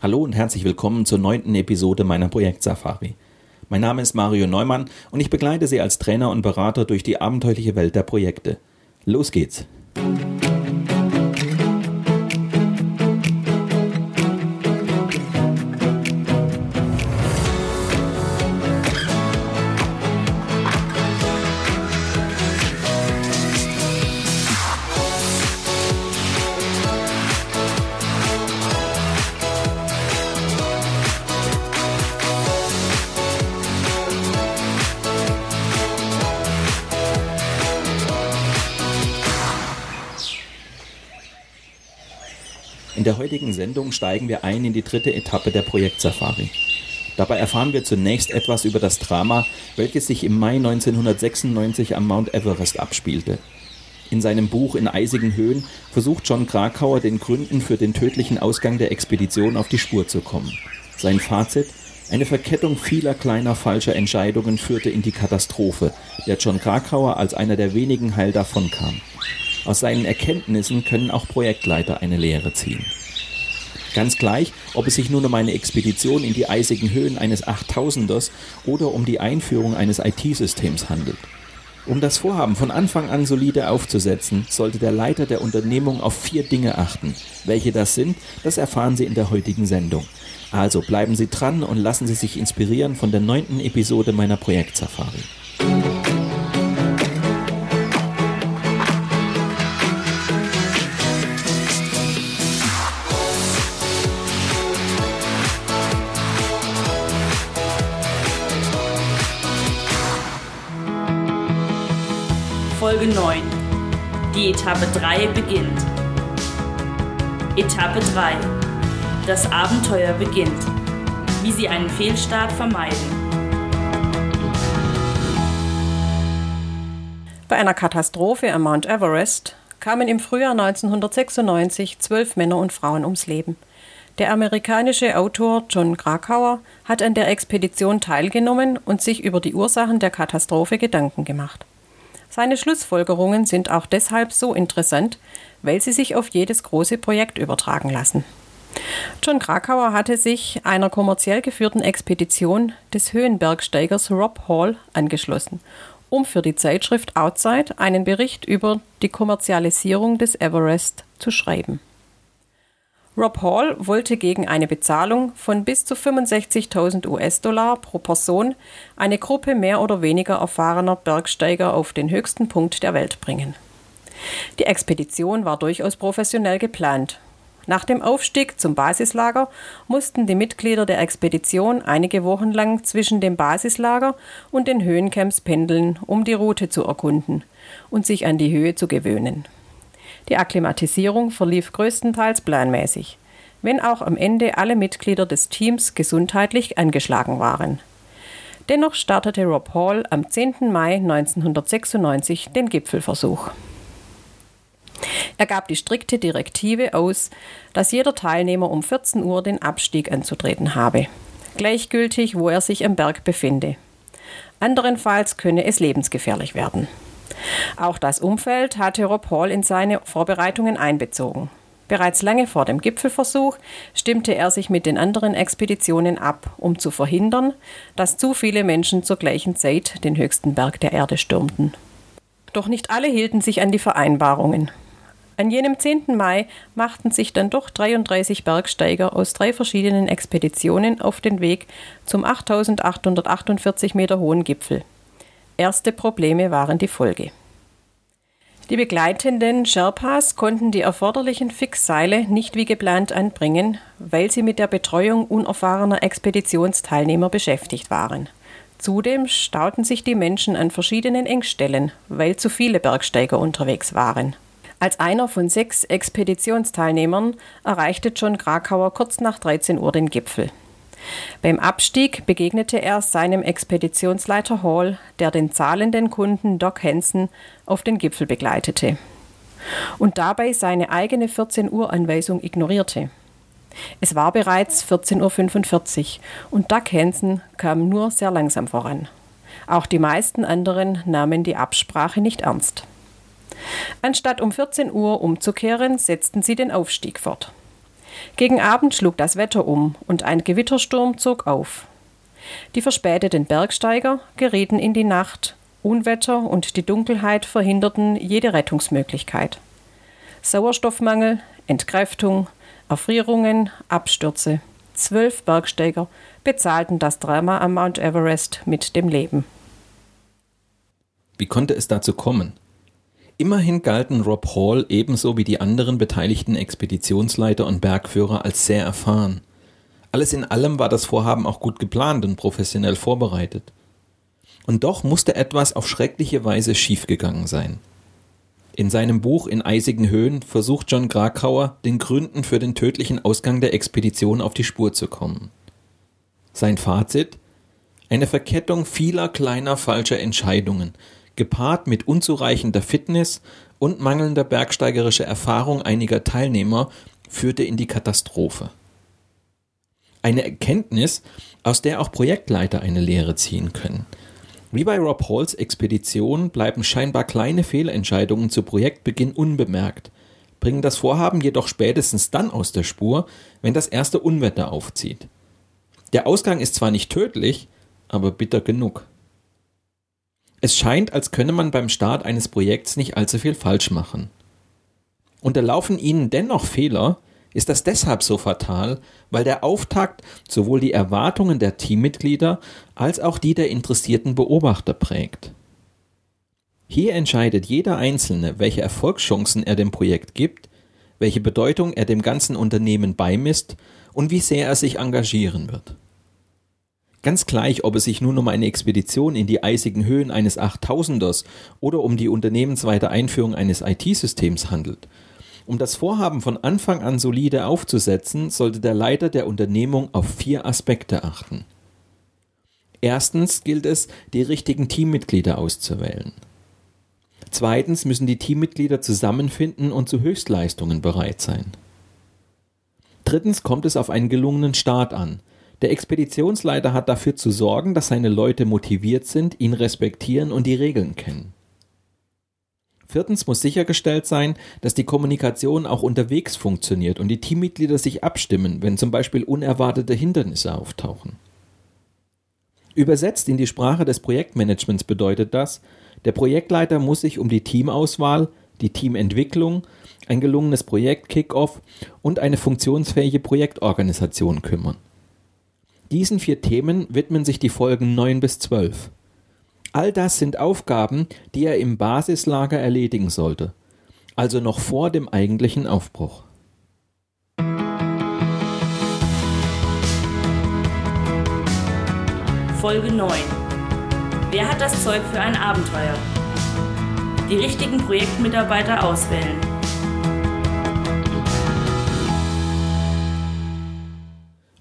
Hallo und herzlich willkommen zur neunten Episode meiner Projekt Safari. Mein Name ist Mario Neumann und ich begleite Sie als Trainer und Berater durch die abenteuerliche Welt der Projekte. Los geht's! In Sendung steigen wir ein in die dritte Etappe der Projektsafari. Dabei erfahren wir zunächst etwas über das Drama, welches sich im Mai 1996 am Mount Everest abspielte. In seinem Buch In eisigen Höhen versucht John Krakauer den Gründen für den tödlichen Ausgang der Expedition auf die Spur zu kommen. Sein Fazit? Eine Verkettung vieler kleiner falscher Entscheidungen führte in die Katastrophe, der John Krakauer als einer der wenigen heil davonkam. Aus seinen Erkenntnissen können auch Projektleiter eine Lehre ziehen. Ganz gleich, ob es sich nun um eine Expedition in die eisigen Höhen eines 8000ers oder um die Einführung eines IT-Systems handelt. Um das Vorhaben von Anfang an solide aufzusetzen, sollte der Leiter der Unternehmung auf vier Dinge achten. Welche das sind, das erfahren Sie in der heutigen Sendung. Also bleiben Sie dran und lassen Sie sich inspirieren von der neunten Episode meiner Projektsafari. Etappe 3 beginnt. Etappe 3. Das Abenteuer beginnt. Wie Sie einen Fehlstart vermeiden. Bei einer Katastrophe am Mount Everest kamen im Frühjahr 1996 zwölf Männer und Frauen ums Leben. Der amerikanische Autor John Krakauer hat an der Expedition teilgenommen und sich über die Ursachen der Katastrophe Gedanken gemacht. Seine Schlussfolgerungen sind auch deshalb so interessant, weil sie sich auf jedes große Projekt übertragen lassen. John Krakauer hatte sich einer kommerziell geführten Expedition des Höhenbergsteigers Rob Hall angeschlossen, um für die Zeitschrift Outside einen Bericht über die Kommerzialisierung des Everest zu schreiben. Rob Hall wollte gegen eine Bezahlung von bis zu 65.000 US-Dollar pro Person eine Gruppe mehr oder weniger erfahrener Bergsteiger auf den höchsten Punkt der Welt bringen. Die Expedition war durchaus professionell geplant. Nach dem Aufstieg zum Basislager mussten die Mitglieder der Expedition einige Wochen lang zwischen dem Basislager und den Höhencamps pendeln, um die Route zu erkunden und sich an die Höhe zu gewöhnen. Die Akklimatisierung verlief größtenteils planmäßig, wenn auch am Ende alle Mitglieder des Teams gesundheitlich angeschlagen waren. Dennoch startete Rob Hall am 10. Mai 1996 den Gipfelversuch. Er gab die strikte Direktive aus, dass jeder Teilnehmer um 14 Uhr den Abstieg anzutreten habe, gleichgültig, wo er sich am Berg befinde. Anderenfalls könne es lebensgefährlich werden. Auch das Umfeld hatte Rob Hall in seine Vorbereitungen einbezogen. Bereits lange vor dem Gipfelversuch stimmte er sich mit den anderen Expeditionen ab, um zu verhindern, dass zu viele Menschen zur gleichen Zeit den höchsten Berg der Erde stürmten. Doch nicht alle hielten sich an die Vereinbarungen. An jenem 10. Mai machten sich dann doch 33 Bergsteiger aus drei verschiedenen Expeditionen auf den Weg zum 8848 Meter hohen Gipfel. Erste Probleme waren die Folge. Die begleitenden Sherpas konnten die erforderlichen Fixseile nicht wie geplant anbringen, weil sie mit der Betreuung unerfahrener Expeditionsteilnehmer beschäftigt waren. Zudem stauten sich die Menschen an verschiedenen Engstellen, weil zu viele Bergsteiger unterwegs waren. Als einer von sechs Expeditionsteilnehmern erreichte John Krakauer kurz nach 13 Uhr den Gipfel. Beim Abstieg begegnete er seinem Expeditionsleiter Hall, der den zahlenden Kunden Doc Hansen auf den Gipfel begleitete und dabei seine eigene 14 Uhr Anweisung ignorierte. Es war bereits 14.45 Uhr und Doug Hansen kam nur sehr langsam voran. Auch die meisten anderen nahmen die Absprache nicht ernst. Anstatt um 14 Uhr umzukehren, setzten sie den Aufstieg fort. Gegen Abend schlug das Wetter um und ein Gewittersturm zog auf. Die verspäteten Bergsteiger gerieten in die Nacht, Unwetter und die Dunkelheit verhinderten jede Rettungsmöglichkeit. Sauerstoffmangel, Entkräftung, Erfrierungen, Abstürze. Zwölf Bergsteiger bezahlten das Drama am Mount Everest mit dem Leben. Wie konnte es dazu kommen? Immerhin galten Rob Hall ebenso wie die anderen beteiligten Expeditionsleiter und Bergführer als sehr erfahren. Alles in allem war das Vorhaben auch gut geplant und professionell vorbereitet. Und doch musste etwas auf schreckliche Weise schiefgegangen sein. In seinem Buch In eisigen Höhen versucht John Krakauer, den Gründen für den tödlichen Ausgang der Expedition auf die Spur zu kommen. Sein Fazit? Eine Verkettung vieler kleiner falscher Entscheidungen, gepaart mit unzureichender Fitness und mangelnder bergsteigerischer Erfahrung einiger Teilnehmer, führte in die Katastrophe. Eine Erkenntnis, aus der auch Projektleiter eine Lehre ziehen können. Wie bei Rob Halls Expedition bleiben scheinbar kleine Fehlentscheidungen zu Projektbeginn unbemerkt, bringen das Vorhaben jedoch spätestens dann aus der Spur, wenn das erste Unwetter aufzieht. Der Ausgang ist zwar nicht tödlich, aber bitter genug. Es scheint, als könne man beim Start eines Projekts nicht allzu viel falsch machen. Unterlaufen Ihnen dennoch Fehler, ist das deshalb so fatal, weil der Auftakt sowohl die Erwartungen der Teammitglieder als auch die der interessierten Beobachter prägt. Hier entscheidet jeder Einzelne, welche Erfolgschancen er dem Projekt gibt, welche Bedeutung er dem ganzen Unternehmen beimisst und wie sehr er sich engagieren wird. Ganz gleich, ob es sich nun um eine Expedition in die eisigen Höhen eines Achttausenders oder um die unternehmensweite Einführung eines IT-Systems handelt. Um das Vorhaben von Anfang an solide aufzusetzen, sollte der Leiter der Unternehmung auf vier Aspekte achten. Erstens gilt es, die richtigen Teammitglieder auszuwählen. Zweitens müssen die Teammitglieder zusammenfinden und zu Höchstleistungen bereit sein. Drittens kommt es auf einen gelungenen Start an, der Expeditionsleiter hat dafür zu sorgen, dass seine Leute motiviert sind, ihn respektieren und die Regeln kennen. Viertens muss sichergestellt sein, dass die Kommunikation auch unterwegs funktioniert und die Teammitglieder sich abstimmen, wenn zum Beispiel unerwartete Hindernisse auftauchen. Übersetzt in die Sprache des Projektmanagements bedeutet das, der Projektleiter muss sich um die Teamauswahl, die Teamentwicklung, ein gelungenes Projekt-Kickoff und eine funktionsfähige Projektorganisation kümmern. Diesen vier Themen widmen sich die Folgen 9 bis 12. All das sind Aufgaben, die er im Basislager erledigen sollte, also noch vor dem eigentlichen Aufbruch. Folge 9. Wer hat das Zeug für ein Abenteuer? Die richtigen Projektmitarbeiter auswählen.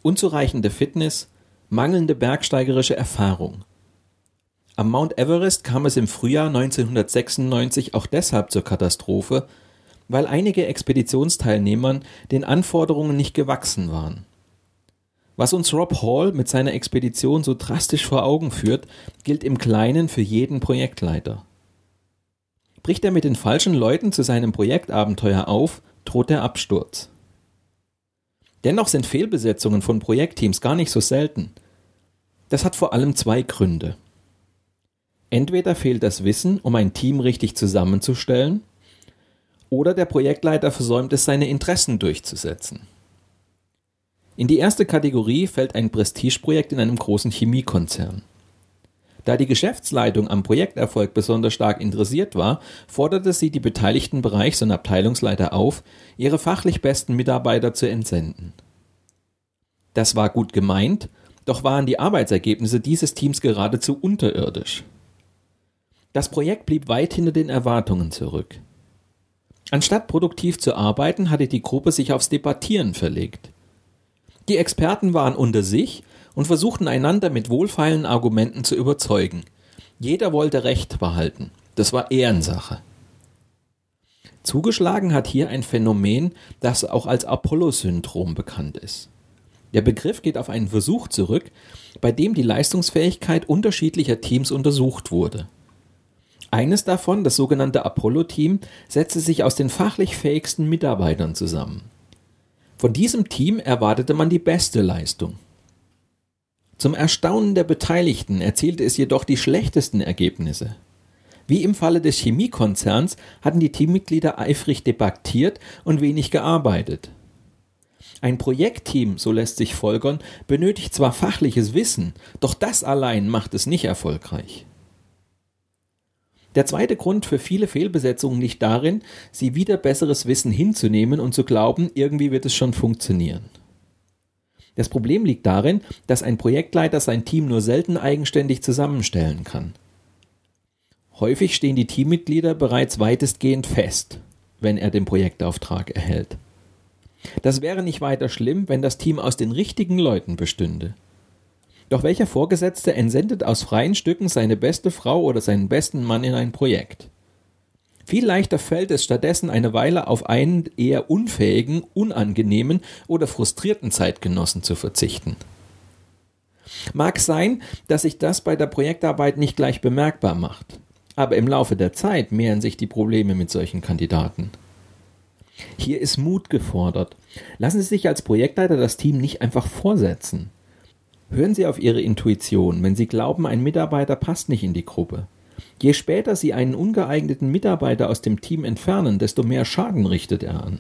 Unzureichende Fitness, mangelnde bergsteigerische Erfahrung. Am Mount Everest kam es im Frühjahr 1996 auch deshalb zur Katastrophe, weil einige Expeditionsteilnehmern den Anforderungen nicht gewachsen waren. Was uns Rob Hall mit seiner Expedition so drastisch vor Augen führt, gilt im Kleinen für jeden Projektleiter. Bricht er mit den falschen Leuten zu seinem Projektabenteuer auf, droht der Absturz. Dennoch sind Fehlbesetzungen von Projektteams gar nicht so selten. Das hat vor allem zwei Gründe. Entweder fehlt das Wissen, um ein Team richtig zusammenzustellen, oder der Projektleiter versäumt es, seine Interessen durchzusetzen. In die erste Kategorie fällt ein Prestigeprojekt in einem großen Chemiekonzern. Da die Geschäftsleitung am Projekterfolg besonders stark interessiert war, forderte sie die beteiligten Bereichs- und Abteilungsleiter auf, ihre fachlich besten Mitarbeiter zu entsenden. Das war gut gemeint, doch waren die Arbeitsergebnisse dieses Teams geradezu unterirdisch. Das Projekt blieb weit hinter den Erwartungen zurück. Anstatt produktiv zu arbeiten, hatte die Gruppe sich aufs Debattieren verlegt. Die Experten waren unter sich und versuchten einander mit wohlfeilen Argumenten zu überzeugen. Jeder wollte Recht behalten. Das war Ehrensache. Zugeschlagen hat hier ein Phänomen, das auch als Apollo-Syndrom bekannt ist. Der Begriff geht auf einen Versuch zurück, bei dem die Leistungsfähigkeit unterschiedlicher Teams untersucht wurde. Eines davon, das sogenannte Apollo-Team, setzte sich aus den fachlich fähigsten Mitarbeitern zusammen. Von diesem Team erwartete man die beste Leistung. Zum Erstaunen der Beteiligten erzielte es jedoch die schlechtesten Ergebnisse. Wie im Falle des Chemiekonzerns hatten die Teammitglieder eifrig debattiert und wenig gearbeitet. Ein Projektteam, so lässt sich folgern, benötigt zwar fachliches Wissen, doch das allein macht es nicht erfolgreich. Der zweite Grund für viele Fehlbesetzungen liegt darin, sie wieder besseres Wissen hinzunehmen und zu glauben, irgendwie wird es schon funktionieren. Das Problem liegt darin, dass ein Projektleiter sein Team nur selten eigenständig zusammenstellen kann. Häufig stehen die Teammitglieder bereits weitestgehend fest, wenn er den Projektauftrag erhält. Das wäre nicht weiter schlimm, wenn das Team aus den richtigen Leuten bestünde. Doch welcher Vorgesetzte entsendet aus freien Stücken seine beste Frau oder seinen besten Mann in ein Projekt? Viel leichter fällt es stattdessen eine Weile auf einen eher unfähigen, unangenehmen oder frustrierten Zeitgenossen zu verzichten. Mag sein, dass sich das bei der Projektarbeit nicht gleich bemerkbar macht, aber im Laufe der Zeit mehren sich die Probleme mit solchen Kandidaten. Hier ist Mut gefordert. Lassen Sie sich als Projektleiter das Team nicht einfach vorsetzen. Hören Sie auf Ihre Intuition, wenn Sie glauben, ein Mitarbeiter passt nicht in die Gruppe. Je später Sie einen ungeeigneten Mitarbeiter aus dem Team entfernen, desto mehr Schaden richtet er an.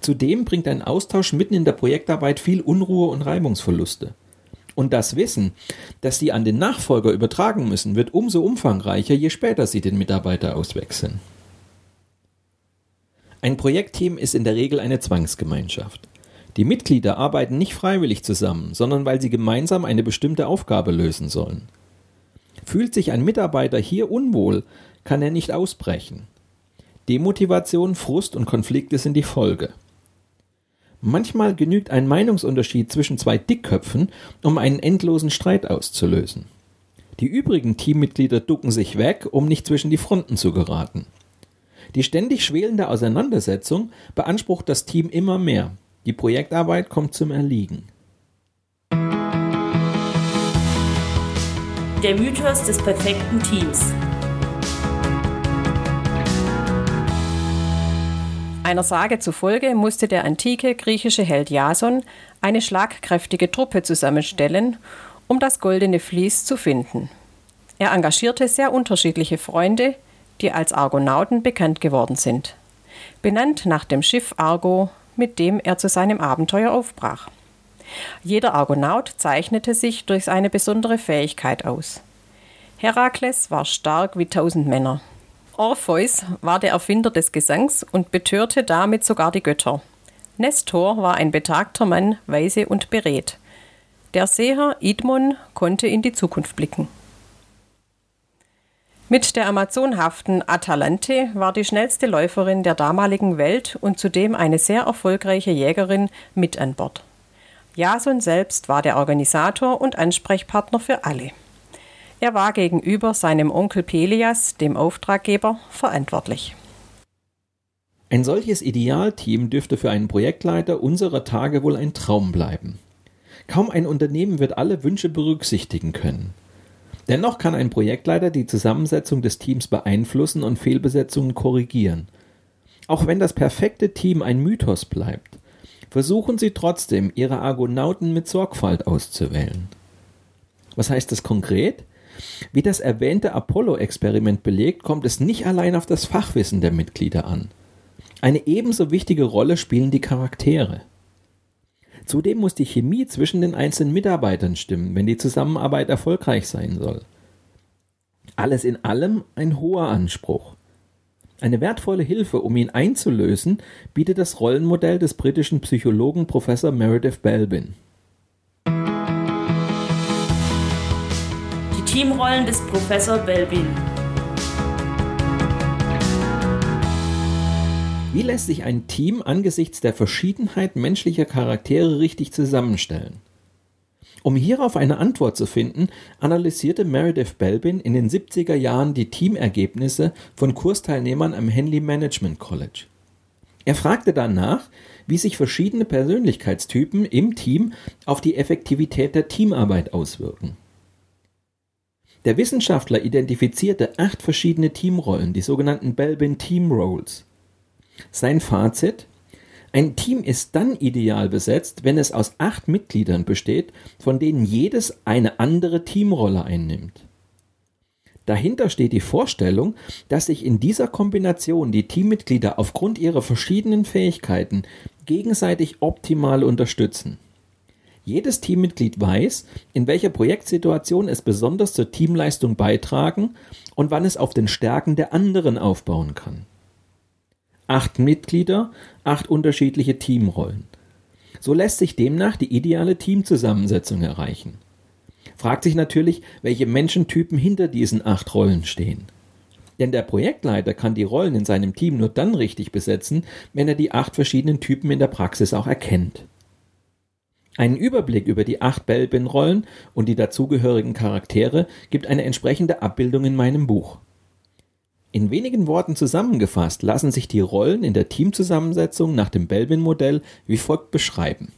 Zudem bringt ein Austausch mitten in der Projektarbeit viel Unruhe und Reibungsverluste. Und das Wissen, das Sie an den Nachfolger übertragen müssen, wird umso umfangreicher, je später Sie den Mitarbeiter auswechseln. Ein Projektteam ist in der Regel eine Zwangsgemeinschaft. Die Mitglieder arbeiten nicht freiwillig zusammen, sondern weil sie gemeinsam eine bestimmte Aufgabe lösen sollen. Fühlt sich ein Mitarbeiter hier unwohl, kann er nicht ausbrechen. Demotivation, Frust und Konflikte sind die Folge. Manchmal genügt ein Meinungsunterschied zwischen zwei Dickköpfen, um einen endlosen Streit auszulösen. Die übrigen Teammitglieder ducken sich weg, um nicht zwischen die Fronten zu geraten. Die ständig schwelende Auseinandersetzung beansprucht das Team immer mehr. Die Projektarbeit kommt zum Erliegen. Der Mythos des perfekten Teams. Einer Sage zufolge musste der antike griechische Held Jason eine schlagkräftige Truppe zusammenstellen, um das goldene Vlies zu finden. Er engagierte sehr unterschiedliche Freunde, die als Argonauten bekannt geworden sind. Benannt nach dem Schiff Argo, mit dem er zu seinem Abenteuer aufbrach. Jeder Argonaut zeichnete sich durch seine besondere Fähigkeit aus. Herakles war stark wie tausend Männer. Orpheus war der Erfinder des Gesangs und betörte damit sogar die Götter. Nestor war ein betagter Mann, weise und beredt. Der Seher Idmon konnte in die Zukunft blicken. Mit der amazonhaften Atalante war die schnellste Läuferin der damaligen Welt und zudem eine sehr erfolgreiche Jägerin mit an Bord. Jason selbst war der Organisator und Ansprechpartner für alle. Er war gegenüber seinem Onkel Pelias, dem Auftraggeber, verantwortlich. Ein solches Idealteam dürfte für einen Projektleiter unserer Tage wohl ein Traum bleiben. Kaum ein Unternehmen wird alle Wünsche berücksichtigen können. Dennoch kann ein Projektleiter die Zusammensetzung des Teams beeinflussen und Fehlbesetzungen korrigieren. Auch wenn das perfekte Team ein Mythos bleibt, versuchen Sie trotzdem, Ihre Argonauten mit Sorgfalt auszuwählen. Was heißt das konkret? Wie das erwähnte Apollo-Experiment belegt, kommt es nicht allein auf das Fachwissen der Mitglieder an. Eine ebenso wichtige Rolle spielen die Charaktere. Zudem muss die Chemie zwischen den einzelnen Mitarbeitern stimmen, wenn die Zusammenarbeit erfolgreich sein soll. Alles in allem ein hoher Anspruch. Eine wertvolle Hilfe, um ihn einzulösen, bietet das Rollenmodell des britischen Psychologen Professor Meredith Belbin. Die Teamrollen des Professor Belbin. Wie lässt sich ein Team angesichts der Verschiedenheit menschlicher Charaktere richtig zusammenstellen? Um hierauf eine Antwort zu finden, analysierte Meredith Belbin in den 70er Jahren die Teamergebnisse von Kursteilnehmern am Henley Management College. Er fragte danach, wie sich verschiedene Persönlichkeitstypen im Team auf die Effektivität der Teamarbeit auswirken. Der Wissenschaftler identifizierte acht verschiedene Teamrollen, die sogenannten Belbin Team Roles. Sein Fazit? Ein Team ist dann ideal besetzt, wenn es aus acht Mitgliedern besteht, von denen jedes eine andere Teamrolle einnimmt. Dahinter steht die Vorstellung, dass sich in dieser Kombination die Teammitglieder aufgrund ihrer verschiedenen Fähigkeiten gegenseitig optimal unterstützen. Jedes Teammitglied weiß, in welcher Projektsituation es besonders zur Teamleistung beitragen und wann es auf den Stärken der anderen aufbauen kann. Acht Mitglieder, acht unterschiedliche Teamrollen. So lässt sich demnach die ideale Teamzusammensetzung erreichen. Fragt sich natürlich, welche Menschentypen hinter diesen acht Rollen stehen. Denn der Projektleiter kann die Rollen in seinem Team nur dann richtig besetzen, wenn er die acht verschiedenen Typen in der Praxis auch erkennt. Einen Überblick über die acht Belbin-Rollen und die dazugehörigen Charaktere gibt eine entsprechende Abbildung in meinem Buch. In wenigen Worten zusammengefasst lassen sich die Rollen in der Teamzusammensetzung nach dem Belbin-Modell wie folgt beschreiben.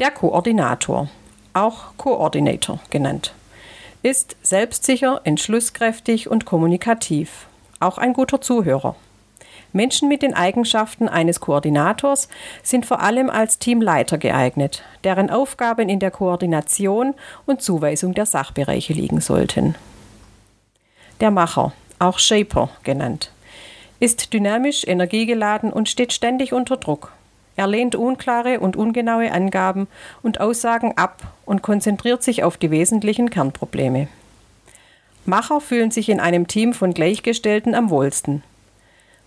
Der Koordinator, auch Coordinator genannt, ist selbstsicher, entschlusskräftig und kommunikativ, auch ein guter Zuhörer. Menschen mit den Eigenschaften eines Koordinators sind vor allem als Teamleiter geeignet, deren Aufgaben in der Koordination und Zuweisung der Sachbereiche liegen sollten. Der Macher, auch Shaper genannt, ist dynamisch, energiegeladen und steht ständig unter Druck. Er lehnt unklare und ungenaue Angaben und Aussagen ab und konzentriert sich auf die wesentlichen Kernprobleme. Macher fühlen sich in einem Team von Gleichgestellten am wohlsten.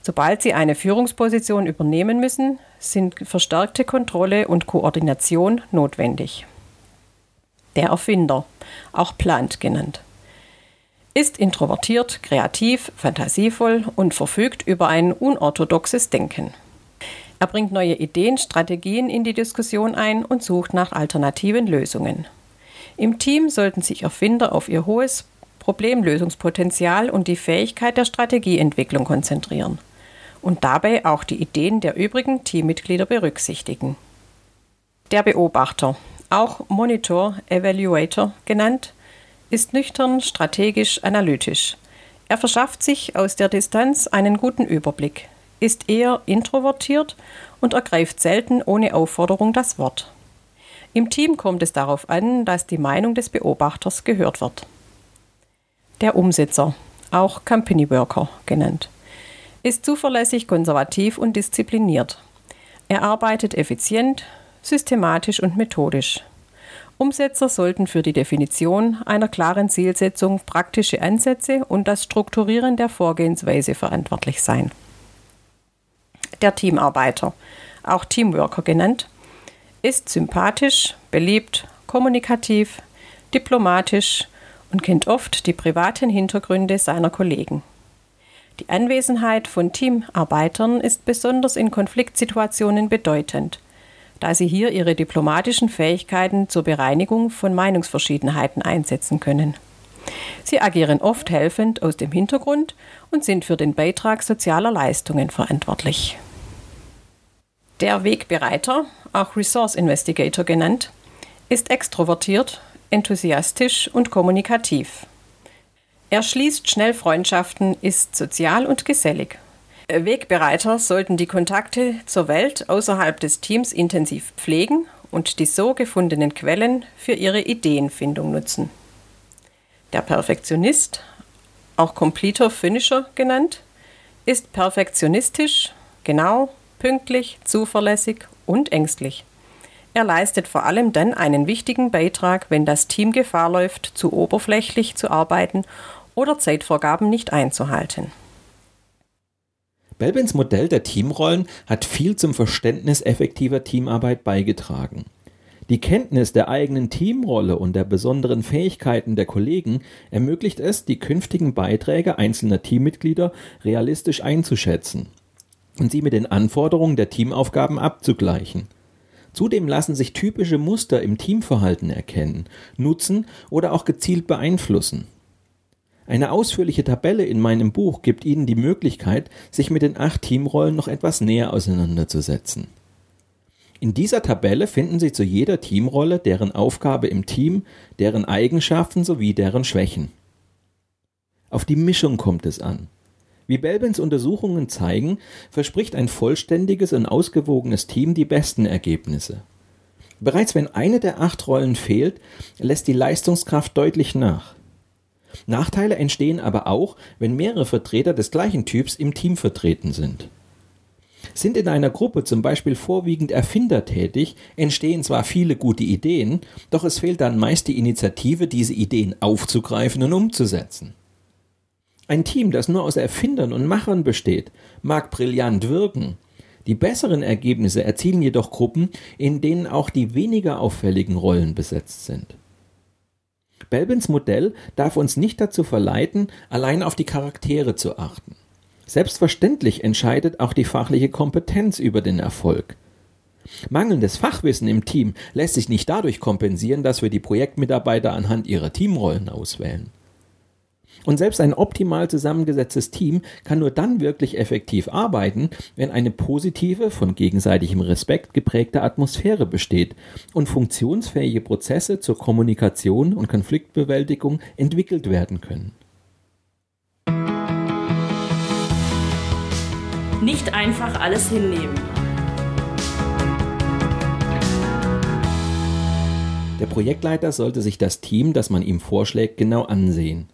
Sobald sie eine Führungsposition übernehmen müssen, sind verstärkte Kontrolle und Koordination notwendig. Der Erfinder, auch Plant genannt ist introvertiert, kreativ, fantasievoll und verfügt über ein unorthodoxes Denken. Er bringt neue Ideen, Strategien in die Diskussion ein und sucht nach alternativen Lösungen. Im Team sollten sich Erfinder auf ihr hohes Problemlösungspotenzial und die Fähigkeit der Strategieentwicklung konzentrieren und dabei auch die Ideen der übrigen Teammitglieder berücksichtigen. Der Beobachter, auch Monitor Evaluator genannt, ist nüchtern, strategisch, analytisch. Er verschafft sich aus der Distanz einen guten Überblick, ist eher introvertiert und ergreift selten ohne Aufforderung das Wort. Im Team kommt es darauf an, dass die Meinung des Beobachters gehört wird. Der Umsetzer, auch Company Worker genannt, ist zuverlässig, konservativ und diszipliniert. Er arbeitet effizient, systematisch und methodisch. Umsetzer sollten für die Definition einer klaren Zielsetzung praktische Ansätze und das Strukturieren der Vorgehensweise verantwortlich sein. Der Teamarbeiter, auch Teamworker genannt, ist sympathisch, beliebt, kommunikativ, diplomatisch und kennt oft die privaten Hintergründe seiner Kollegen. Die Anwesenheit von Teamarbeitern ist besonders in Konfliktsituationen bedeutend – da sie hier ihre diplomatischen Fähigkeiten zur Bereinigung von Meinungsverschiedenheiten einsetzen können. Sie agieren oft helfend aus dem Hintergrund und sind für den Beitrag sozialer Leistungen verantwortlich. Der Wegbereiter, auch Resource Investigator genannt, ist extrovertiert, enthusiastisch und kommunikativ. Er schließt schnell Freundschaften, ist sozial und gesellig Wegbereiter sollten die Kontakte zur Welt außerhalb des Teams intensiv pflegen und die so gefundenen Quellen für ihre Ideenfindung nutzen. Der Perfektionist, auch Completer Finisher genannt, ist perfektionistisch, genau, pünktlich, zuverlässig und ängstlich. Er leistet vor allem dann einen wichtigen Beitrag, wenn das Team Gefahr läuft, zu oberflächlich zu arbeiten oder Zeitvorgaben nicht einzuhalten. Belbins Modell der Teamrollen hat viel zum Verständnis effektiver Teamarbeit beigetragen. Die Kenntnis der eigenen Teamrolle und der besonderen Fähigkeiten der Kollegen ermöglicht es, die künftigen Beiträge einzelner Teammitglieder realistisch einzuschätzen und sie mit den Anforderungen der Teamaufgaben abzugleichen. Zudem lassen sich typische Muster im Teamverhalten erkennen, nutzen oder auch gezielt beeinflussen. Eine ausführliche Tabelle in meinem Buch gibt Ihnen die Möglichkeit, sich mit den acht Teamrollen noch etwas näher auseinanderzusetzen. In dieser Tabelle finden Sie zu jeder Teamrolle deren Aufgabe im Team, deren Eigenschaften sowie deren Schwächen. Auf die Mischung kommt es an. Wie Belbins Untersuchungen zeigen, verspricht ein vollständiges und ausgewogenes Team die besten Ergebnisse. Bereits wenn eine der acht Rollen fehlt, lässt die Leistungskraft deutlich nach. Nachteile entstehen aber auch, wenn mehrere Vertreter des gleichen Typs im Team vertreten sind. Sind in einer Gruppe zum Beispiel vorwiegend Erfinder tätig, entstehen zwar viele gute Ideen, doch es fehlt dann meist die Initiative, diese Ideen aufzugreifen und umzusetzen. Ein Team, das nur aus Erfindern und Machern besteht, mag brillant wirken. Die besseren Ergebnisse erzielen jedoch Gruppen, in denen auch die weniger auffälligen Rollen besetzt sind. Belbins Modell darf uns nicht dazu verleiten, allein auf die Charaktere zu achten. Selbstverständlich entscheidet auch die fachliche Kompetenz über den Erfolg. Mangelndes Fachwissen im Team lässt sich nicht dadurch kompensieren, dass wir die Projektmitarbeiter anhand ihrer Teamrollen auswählen. Und selbst ein optimal zusammengesetztes Team kann nur dann wirklich effektiv arbeiten, wenn eine positive, von gegenseitigem Respekt geprägte Atmosphäre besteht und funktionsfähige Prozesse zur Kommunikation und Konfliktbewältigung entwickelt werden können. Nicht einfach alles hinnehmen. Der Projektleiter sollte sich das Team, das man ihm vorschlägt, genau ansehen.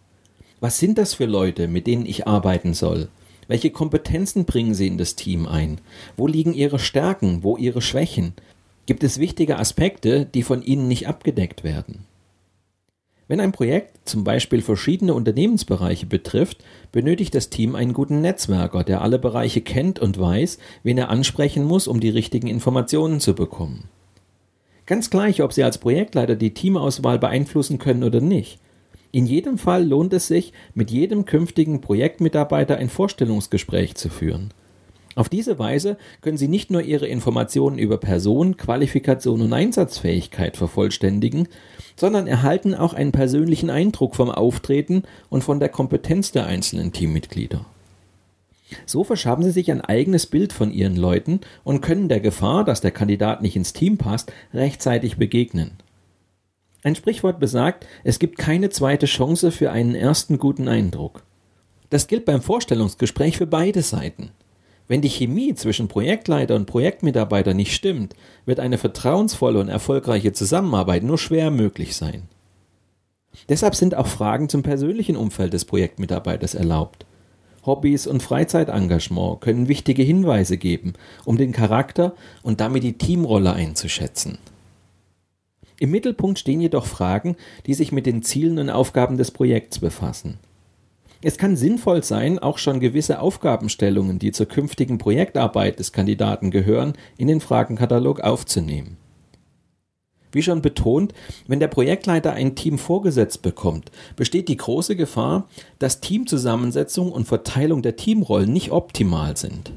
Was sind das für Leute, mit denen ich arbeiten soll? Welche Kompetenzen bringen sie in das Team ein? Wo liegen ihre Stärken, wo ihre Schwächen? Gibt es wichtige Aspekte, die von ihnen nicht abgedeckt werden? Wenn ein Projekt zum Beispiel verschiedene Unternehmensbereiche betrifft, benötigt das Team einen guten Netzwerker, der alle Bereiche kennt und weiß, wen er ansprechen muss, um die richtigen Informationen zu bekommen. Ganz gleich, ob Sie als Projektleiter die Teamauswahl beeinflussen können oder nicht. In jedem Fall lohnt es sich, mit jedem künftigen Projektmitarbeiter ein Vorstellungsgespräch zu führen. Auf diese Weise können Sie nicht nur Ihre Informationen über Person, Qualifikation und Einsatzfähigkeit vervollständigen, sondern erhalten auch einen persönlichen Eindruck vom Auftreten und von der Kompetenz der einzelnen Teammitglieder. So verschaffen Sie sich ein eigenes Bild von Ihren Leuten und können der Gefahr, dass der Kandidat nicht ins Team passt, rechtzeitig begegnen. Ein Sprichwort besagt, es gibt keine zweite Chance für einen ersten guten Eindruck. Das gilt beim Vorstellungsgespräch für beide Seiten. Wenn die Chemie zwischen Projektleiter und Projektmitarbeiter nicht stimmt, wird eine vertrauensvolle und erfolgreiche Zusammenarbeit nur schwer möglich sein. Deshalb sind auch Fragen zum persönlichen Umfeld des Projektmitarbeiters erlaubt. Hobbys und Freizeitengagement können wichtige Hinweise geben, um den Charakter und damit die Teamrolle einzuschätzen. Im Mittelpunkt stehen jedoch Fragen, die sich mit den Zielen und Aufgaben des Projekts befassen. Es kann sinnvoll sein, auch schon gewisse Aufgabenstellungen, die zur künftigen Projektarbeit des Kandidaten gehören, in den Fragenkatalog aufzunehmen. Wie schon betont, wenn der Projektleiter ein Team vorgesetzt bekommt, besteht die große Gefahr, dass Teamzusammensetzung und Verteilung der Teamrollen nicht optimal sind.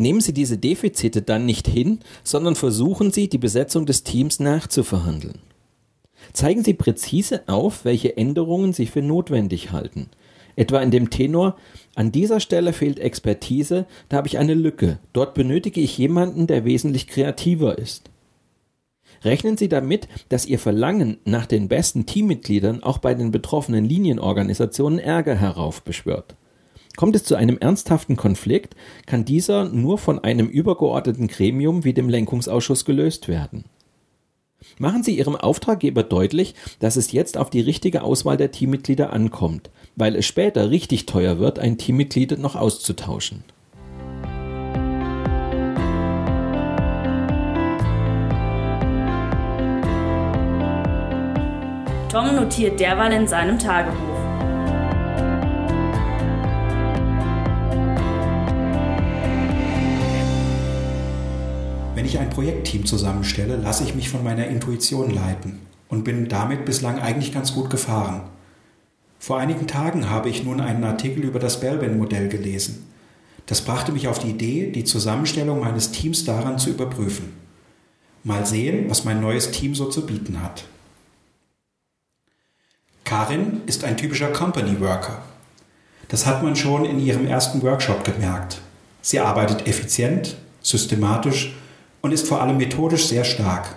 Nehmen Sie diese Defizite dann nicht hin, sondern versuchen Sie, die Besetzung des Teams nachzuverhandeln. Zeigen Sie präzise auf, welche Änderungen Sie für notwendig halten. Etwa in dem Tenor, an dieser Stelle fehlt Expertise, da habe ich eine Lücke, dort benötige ich jemanden, der wesentlich kreativer ist. Rechnen Sie damit, dass Ihr Verlangen nach den besten Teammitgliedern auch bei den betroffenen Linienorganisationen Ärger heraufbeschwört. Kommt es zu einem ernsthaften Konflikt, kann dieser nur von einem übergeordneten Gremium wie dem Lenkungsausschuss gelöst werden. Machen Sie Ihrem Auftraggeber deutlich, dass es jetzt auf die richtige Auswahl der Teammitglieder ankommt, weil es später richtig teuer wird, ein Teammitglied noch auszutauschen. Tom notiert derweil in seinem Tagebuch. Ich ein Projektteam zusammenstelle, lasse ich mich von meiner Intuition leiten und bin damit bislang eigentlich ganz gut gefahren. Vor einigen Tagen habe ich nun einen Artikel über das Belbin-Modell gelesen. Das brachte mich auf die Idee, die Zusammenstellung meines Teams daran zu überprüfen. Mal sehen, was mein neues Team so zu bieten hat. Karin ist ein typischer Company Worker. Das hat man schon in ihrem ersten Workshop gemerkt. Sie arbeitet effizient, systematisch und ist vor allem methodisch sehr stark.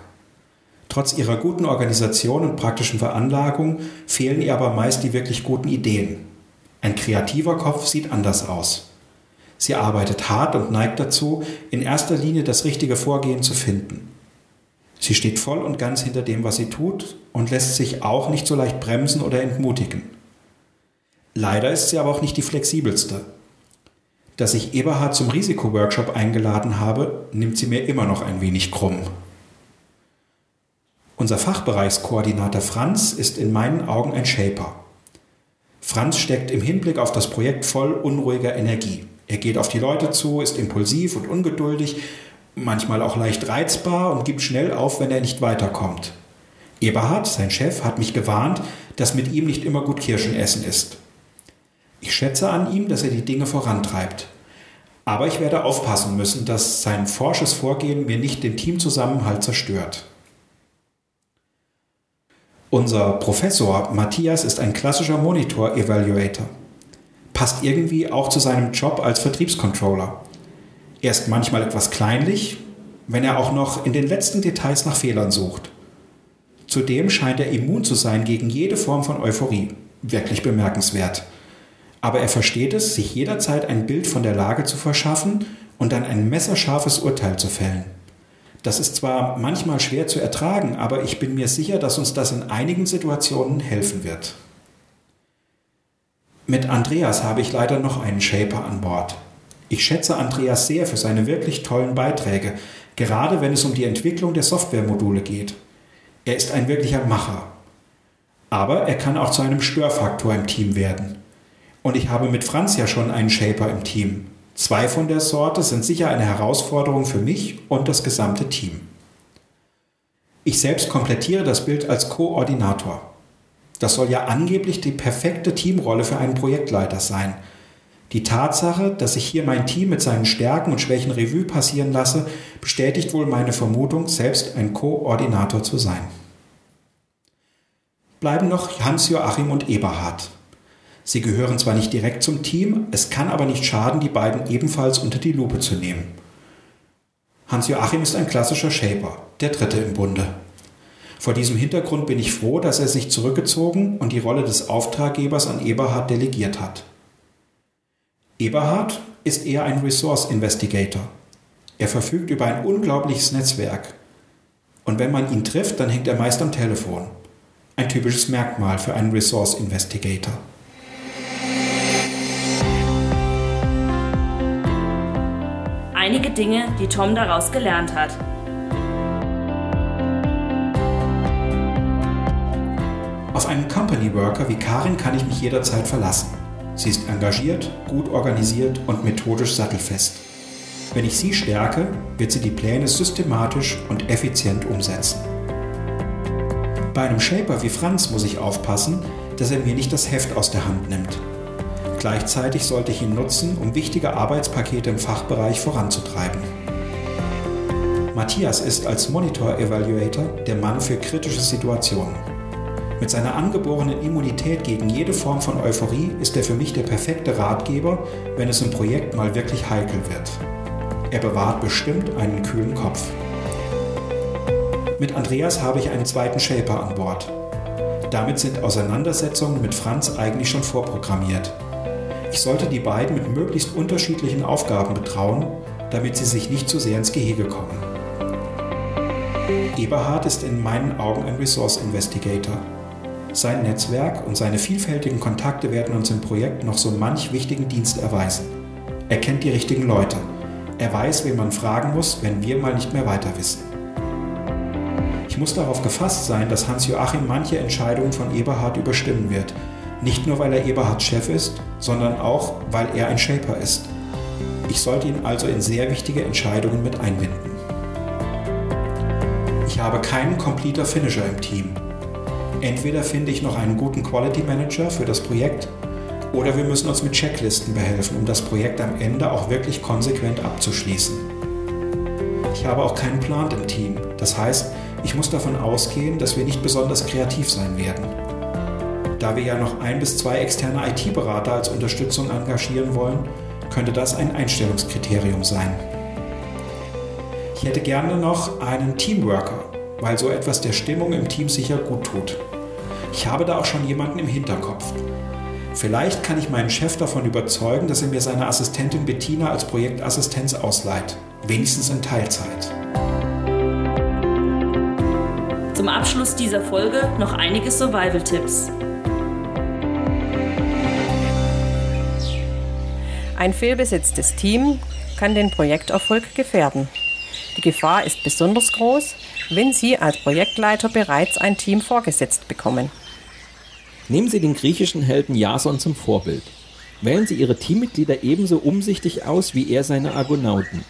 Trotz ihrer guten Organisation und praktischen Veranlagung fehlen ihr aber meist die wirklich guten Ideen. Ein kreativer Kopf sieht anders aus. Sie arbeitet hart und neigt dazu, in erster Linie das richtige Vorgehen zu finden. Sie steht voll und ganz hinter dem, was sie tut und lässt sich auch nicht so leicht bremsen oder entmutigen. Leider ist sie aber auch nicht die flexibelste. Dass ich Eberhard zum Risikoworkshop eingeladen habe, nimmt sie mir immer noch ein wenig krumm. Unser Fachbereichskoordinator Franz ist in meinen Augen ein Shaper. Franz steckt im Hinblick auf das Projekt voll unruhiger Energie. Er geht auf die Leute zu, ist impulsiv und ungeduldig manchmal auch leicht reizbar und gibt schnell auf, wenn er nicht weiterkommt. Eberhard, sein Chef, hat mich gewarnt, dass mit ihm nicht immer gut Kirschen essen ist. Ich schätze an ihm, dass er die Dinge vorantreibt. Aber ich werde aufpassen müssen, dass sein forsches Vorgehen mir nicht den Teamzusammenhalt zerstört. Unser Professor Matthias ist ein klassischer Monitor-Evaluator. Passt irgendwie auch zu seinem Job als Vertriebscontroller. Er ist manchmal etwas kleinlich, wenn er auch noch in den letzten Details nach Fehlern sucht. Zudem scheint er immun zu sein gegen jede Form von Euphorie. Wirklich bemerkenswert. Aber er versteht es, sich jederzeit ein Bild von der Lage zu verschaffen und dann ein messerscharfes Urteil zu fällen. Das ist zwar manchmal schwer zu ertragen, aber ich bin mir sicher, dass uns das in einigen Situationen helfen wird. Mit Andreas habe ich leider noch einen Shaper an Bord. Ich schätze Andreas sehr für seine wirklich tollen Beiträge, gerade wenn es um die Entwicklung der Softwaremodule geht. Er ist ein wirklicher Macher. Aber er kann auch zu einem Störfaktor im Team werden. Und ich habe mit Franz ja schon einen Shaper im Team. Zwei von der Sorte sind sicher eine Herausforderung für mich und das gesamte Team. Ich selbst komplettiere das Bild als Koordinator. Das soll ja angeblich die perfekte Teamrolle für einen Projektleiter sein – die Tatsache, dass ich hier mein Team mit seinen Stärken und Schwächen Revue passieren lasse, bestätigt wohl meine Vermutung, selbst ein Koordinator zu sein. Bleiben noch Hans-Joachim und Eberhard. Sie gehören zwar nicht direkt zum Team, es kann aber nicht schaden, die beiden ebenfalls unter die Lupe zu nehmen. Hans-Joachim ist ein klassischer Shaper, der dritte im Bunde. Vor diesem Hintergrund bin ich froh, dass er sich zurückgezogen und die Rolle des Auftraggebers an Eberhard delegiert hat. Eberhard ist eher ein Resource Investigator. Er verfügt über ein unglaubliches Netzwerk. Und wenn man ihn trifft, dann hängt er meist am Telefon. Ein typisches Merkmal für einen Resource Investigator. Einige Dinge, die Tom daraus gelernt hat. Auf einen Company Worker wie Karin kann ich mich jederzeit verlassen. Sie ist engagiert, gut organisiert und methodisch sattelfest. Wenn ich sie stärke, wird sie die Pläne systematisch und effizient umsetzen. Bei einem Shaper wie Franz muss ich aufpassen, dass er mir nicht das Heft aus der Hand nimmt. Gleichzeitig sollte ich ihn nutzen, um wichtige Arbeitspakete im Fachbereich voranzutreiben. Matthias ist als Monitor Evaluator der Mann für kritische Situationen. Mit seiner angeborenen Immunität gegen jede Form von Euphorie ist er für mich der perfekte Ratgeber, wenn es im Projekt mal wirklich heikel wird. Er bewahrt bestimmt einen kühlen Kopf. Mit Andreas habe ich einen zweiten Shaper an Bord. Damit sind Auseinandersetzungen mit Franz eigentlich schon vorprogrammiert. Ich sollte die beiden mit möglichst unterschiedlichen Aufgaben betrauen, damit sie sich nicht zu sehr ins Gehege kommen. Eberhard ist in meinen Augen ein Resource Investigator. Sein Netzwerk und seine vielfältigen Kontakte werden uns im Projekt noch so manch wichtigen Dienst erweisen. Er kennt die richtigen Leute. Er weiß, wen man fragen muss, wenn wir mal nicht mehr weiter wissen. Ich muss darauf gefasst sein, dass Hans-Joachim manche Entscheidungen von Eberhard überstimmen wird. Nicht nur, weil er Eberhards Chef ist, sondern auch, weil er ein Shaper ist. Ich sollte ihn also in sehr wichtige Entscheidungen mit einbinden. Ich habe keinen Completer Finisher im Team. Entweder finde ich noch einen guten Quality Manager für das Projekt oder wir müssen uns mit Checklisten behelfen, um das Projekt am Ende auch wirklich konsequent abzuschließen. Ich habe auch keinen Plan im Team. Das heißt, ich muss davon ausgehen, dass wir nicht besonders kreativ sein werden. Da wir ja noch ein bis zwei externe IT-Berater als Unterstützung engagieren wollen, könnte das ein Einstellungskriterium sein. Ich hätte gerne noch einen Teamworker, weil so etwas der Stimmung im Team sicher gut tut. Ich habe da auch schon jemanden im Hinterkopf. Vielleicht kann ich meinen Chef davon überzeugen, dass er mir seine Assistentin Bettina als Projektassistenz ausleiht. Wenigstens in Teilzeit. Zum Abschluss dieser Folge noch einige Survival-Tipps. Ein fehlbesetztes Team kann den Projekterfolg gefährden. Die Gefahr ist besonders groß, wenn Sie als Projektleiter bereits ein Team vorgesetzt bekommen. Nehmen Sie den griechischen Helden Jason zum Vorbild. Wählen Sie Ihre Teammitglieder ebenso umsichtig aus wie er seine Argonauten.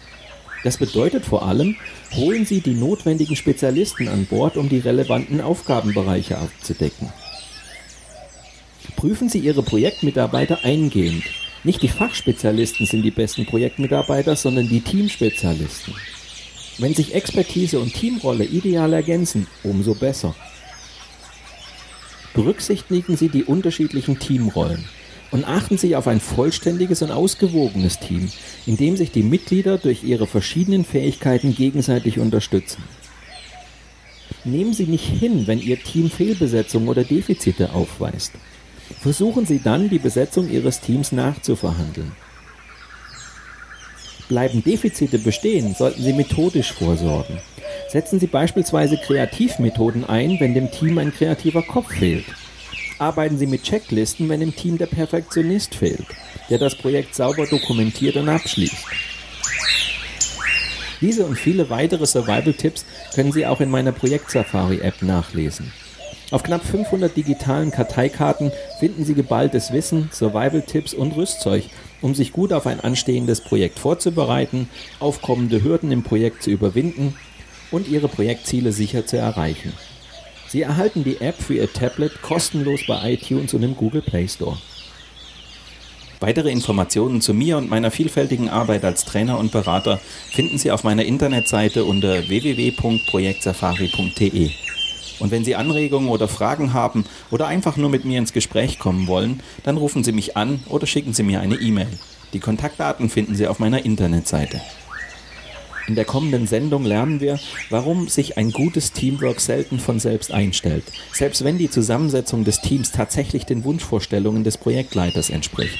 Das bedeutet vor allem, holen Sie die notwendigen Spezialisten an Bord, um die relevanten Aufgabenbereiche abzudecken. Prüfen Sie Ihre Projektmitarbeiter eingehend. Nicht die Fachspezialisten sind die besten Projektmitarbeiter, sondern die Teamspezialisten. Wenn sich Expertise und Teamrolle ideal ergänzen, umso besser. Berücksichtigen Sie die unterschiedlichen Teamrollen und achten Sie auf ein vollständiges und ausgewogenes Team, in dem sich die Mitglieder durch ihre verschiedenen Fähigkeiten gegenseitig unterstützen. Nehmen Sie nicht hin, wenn Ihr Team Fehlbesetzungen oder Defizite aufweist. Versuchen Sie dann, die Besetzung Ihres Teams nachzuverhandeln. Bleiben Defizite bestehen, sollten Sie methodisch vorsorgen. Setzen Sie beispielsweise Kreativmethoden ein, wenn dem Team ein kreativer Kopf fehlt. Arbeiten Sie mit Checklisten, wenn im Team der Perfektionist fehlt, der das Projekt sauber dokumentiert und abschließt. Diese und viele weitere Survival-Tipps können Sie auch in meiner Projekt-Safari-App nachlesen. Auf knapp 500 digitalen Karteikarten finden Sie geballtes Wissen, Survival-Tipps und Rüstzeug, um sich gut auf ein anstehendes Projekt vorzubereiten, aufkommende Hürden im Projekt zu überwinden und Ihre Projektziele sicher zu erreichen. Sie erhalten die App für Ihr Tablet kostenlos bei iTunes und im Google Play Store. Weitere Informationen zu mir und meiner vielfältigen Arbeit als Trainer und Berater finden Sie auf meiner Internetseite unter www.projektsafari.de. Und wenn Sie Anregungen oder Fragen haben oder einfach nur mit mir ins Gespräch kommen wollen, dann rufen Sie mich an oder schicken Sie mir eine E-Mail. Die Kontaktdaten finden Sie auf meiner Internetseite. In der kommenden Sendung lernen wir, warum sich ein gutes Teamwork selten von selbst einstellt, selbst wenn die Zusammensetzung des Teams tatsächlich den Wunschvorstellungen des Projektleiters entspricht.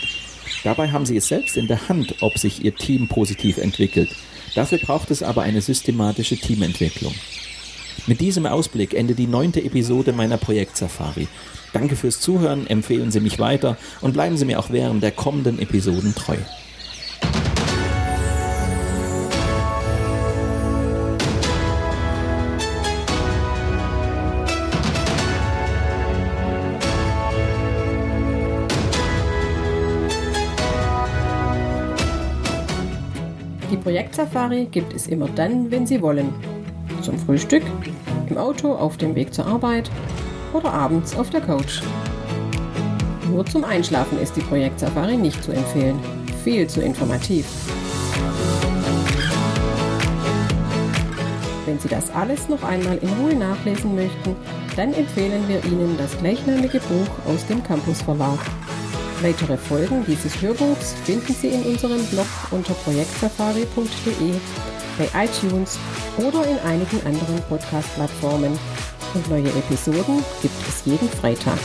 Dabei haben Sie es selbst in der Hand, ob sich Ihr Team positiv entwickelt. Dafür braucht es aber eine systematische Teamentwicklung. Mit diesem Ausblick endet die neunte Episode meiner Projekt-Safari. Danke fürs Zuhören, empfehlen Sie mich weiter und bleiben Sie mir auch während der kommenden Episoden treu. Die Projektsafari gibt es immer dann, wenn Sie wollen. Zum Frühstück, im Auto auf dem Weg zur Arbeit oder abends auf der Couch. Nur zum Einschlafen ist die Projektsafari nicht zu empfehlen. Viel zu informativ. Wenn Sie das alles noch einmal in Ruhe nachlesen möchten, dann empfehlen wir Ihnen das gleichnamige Buch aus dem Campus Verlag. Weitere Folgen dieses Hörbuchs finden Sie in unserem Blog unter projektsafari.de, bei iTunes oder in einigen anderen Podcast-Plattformen. Und neue Episoden gibt es jeden Freitag.